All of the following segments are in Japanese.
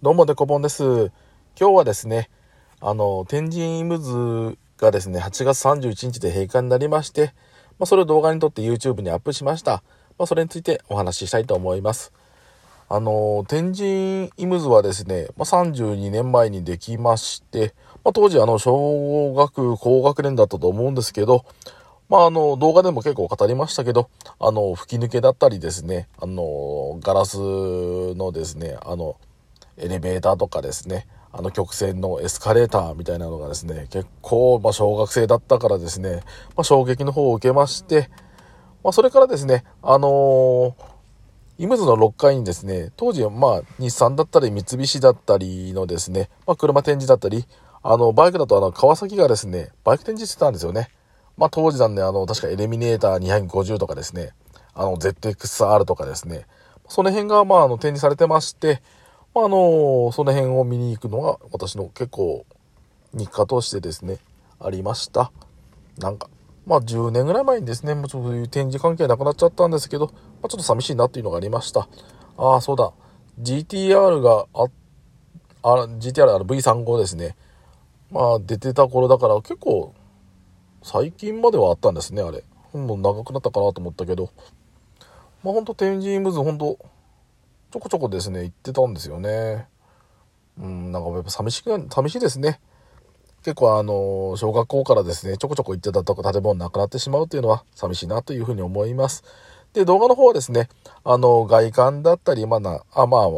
どうもデコボンです。今日はですね、あの、天神イムズがですね、8月31日で閉館になりまして、まあ、それを動画に撮って YouTube にアップしました。まあ、それについてお話ししたいと思います。あの、天神イムズはですね、まあ、32年前にできまして、まあ、当時あの、小学高学年だったと思うんですけど、まあ、あの、動画でも結構語りましたけど、あの、吹き抜けだったりですね、あの、ガラスのですね、あの、エレベーターとかですね、あの曲線のエスカレーターみたいなのがですね、結構、ま、小学生だったからですね、まあ、衝撃の方を受けまして、まあ、それからですね、あのー、イムズの6階にですね、当時、まあ、日産だったり、三菱だったりのですね、まあ、車展示だったり、あの、バイクだとあの、川崎がですね、バイク展示してたんですよね。まあ、当時なんで、あの、確かエリミネーター250とかですね、あの、ZXR とかですね、その辺が、まあ、あの、展示されてまして、まあ、あの、その辺を見に行くのが私の結構日課としてですね、ありました。なんか、まあ10年ぐらい前にですね、もうちょっとそういう展示関係なくなっちゃったんですけど、まあ、ちょっと寂しいなっていうのがありました。ああ、そうだ。GTR があ、あ GTR あの V35 ですね。まあ出てた頃だから結構最近まではあったんですね、あれ。もう長くなったかなと思ったけど。まあほんと天神ムズほんとちょこちょこですね、行ってたんですよね。うん、なんかやっぱ寂しく、寂しいですね。結構あの、小学校からですね、ちょこちょこ行ってたとこ建物なくなってしまうというのは寂しいなというふうに思います。で、動画の方はですね、あの、外観だったり、まあな、あ、まあ、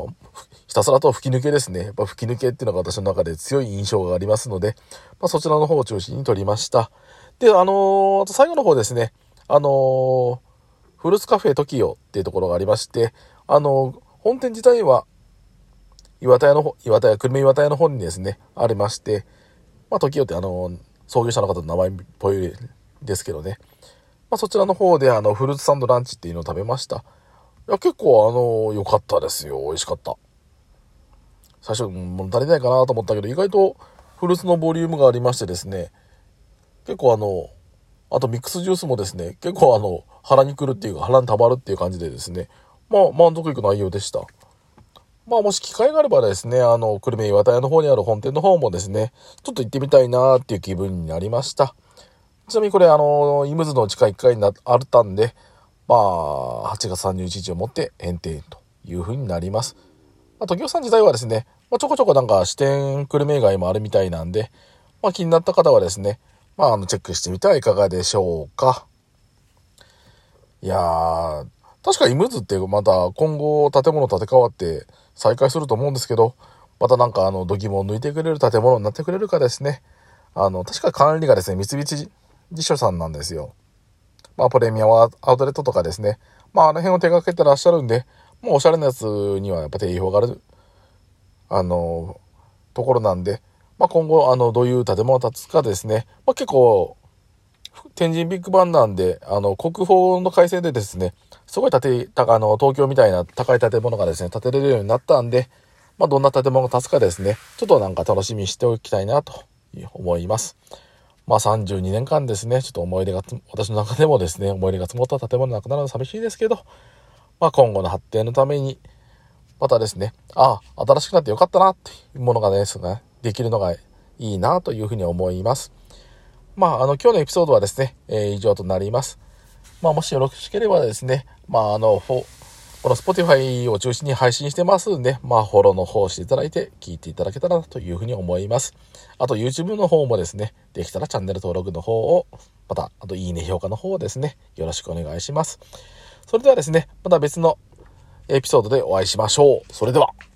ひたすらと吹き抜けですね。やっぱ吹き抜けっていうのが私の中で強い印象がありますので、まあ、そちらの方を中心に撮りました。で、あのー、あと最後の方ですね、あのー、フルーツカフェ TOKIO っていうところがありまして、あのー本店自体は、岩田屋の方、岩田屋、久留米岩田屋の方にですね、ありまして、まあ、時よってあの、創業者の方の名前っぽいですけどね。まあ、そちらの方であの、フルーツサンドランチっていうのを食べました。いや、結構あの、良かったですよ。美味しかった。最初、物足りないかなと思ったけど、意外とフルーツのボリュームがありましてですね、結構あの、あとミックスジュースもですね、結構あの、腹にくるっていうか、腹に溜まるっていう感じでですね、まあ、満足いく内容でした。まあ、もし機会があればですね、あの、久留米岩田屋の方にある本店の方もですね、ちょっと行ってみたいなっていう気分になりました。ちなみにこれ、あの、イムズの地下1階に、あったんで、まあ、8月31日をもって閉店という風になります。まあ、時さん自体はですね、まあ、ちょこちょこなんか支店久留米街もあるみたいなんで、まあ、気になった方はですね、まあ、あの、チェックしてみてはいかがでしょうか。いやー、確かイムズってまた今後建物建て替わって再開すると思うんですけど、またなんかあの、土器も抜いてくれる建物になってくれるかですね。あの、確か管理がですね、三菱地所さんなんですよ。まあ、プレミアムアウトレットとかですね。まあ、あの辺を手掛けてらっしゃるんで、もうおしゃれなやつにはやっぱ定評がある、あの、ところなんで、まあ、今後、あの、どういう建物建つかですね、まあ、結構、天神ビッグバンなんで、あの、国宝の改正でですね、すごい建て、あの、東京みたいな高い建物がですね、建てれるようになったんで、まあ、どんな建物が建つかですね、ちょっとなんか楽しみにしておきたいなと思います。まあ、32年間ですね、ちょっと思い出が、私の中でもですね、思い出が積もった建物なくなるの寂しいですけど、まあ、今後の発展のために、またですね、ああ、新しくなってよかったなっていうものがですね、できるのがいいなというふうに思います。まあ、あの、今日のエピソードはですね、えー、以上となります。まあ、もしよろしければですね、まあ、あの、この Spotify を中心に配信してますんで、まあ、フォローの方していただいて、聞いていただけたらというふうに思います。あと、YouTube の方もですね、できたらチャンネル登録の方を、また、あと、いいね、評価の方をですね、よろしくお願いします。それではですね、また別のエピソードでお会いしましょう。それでは。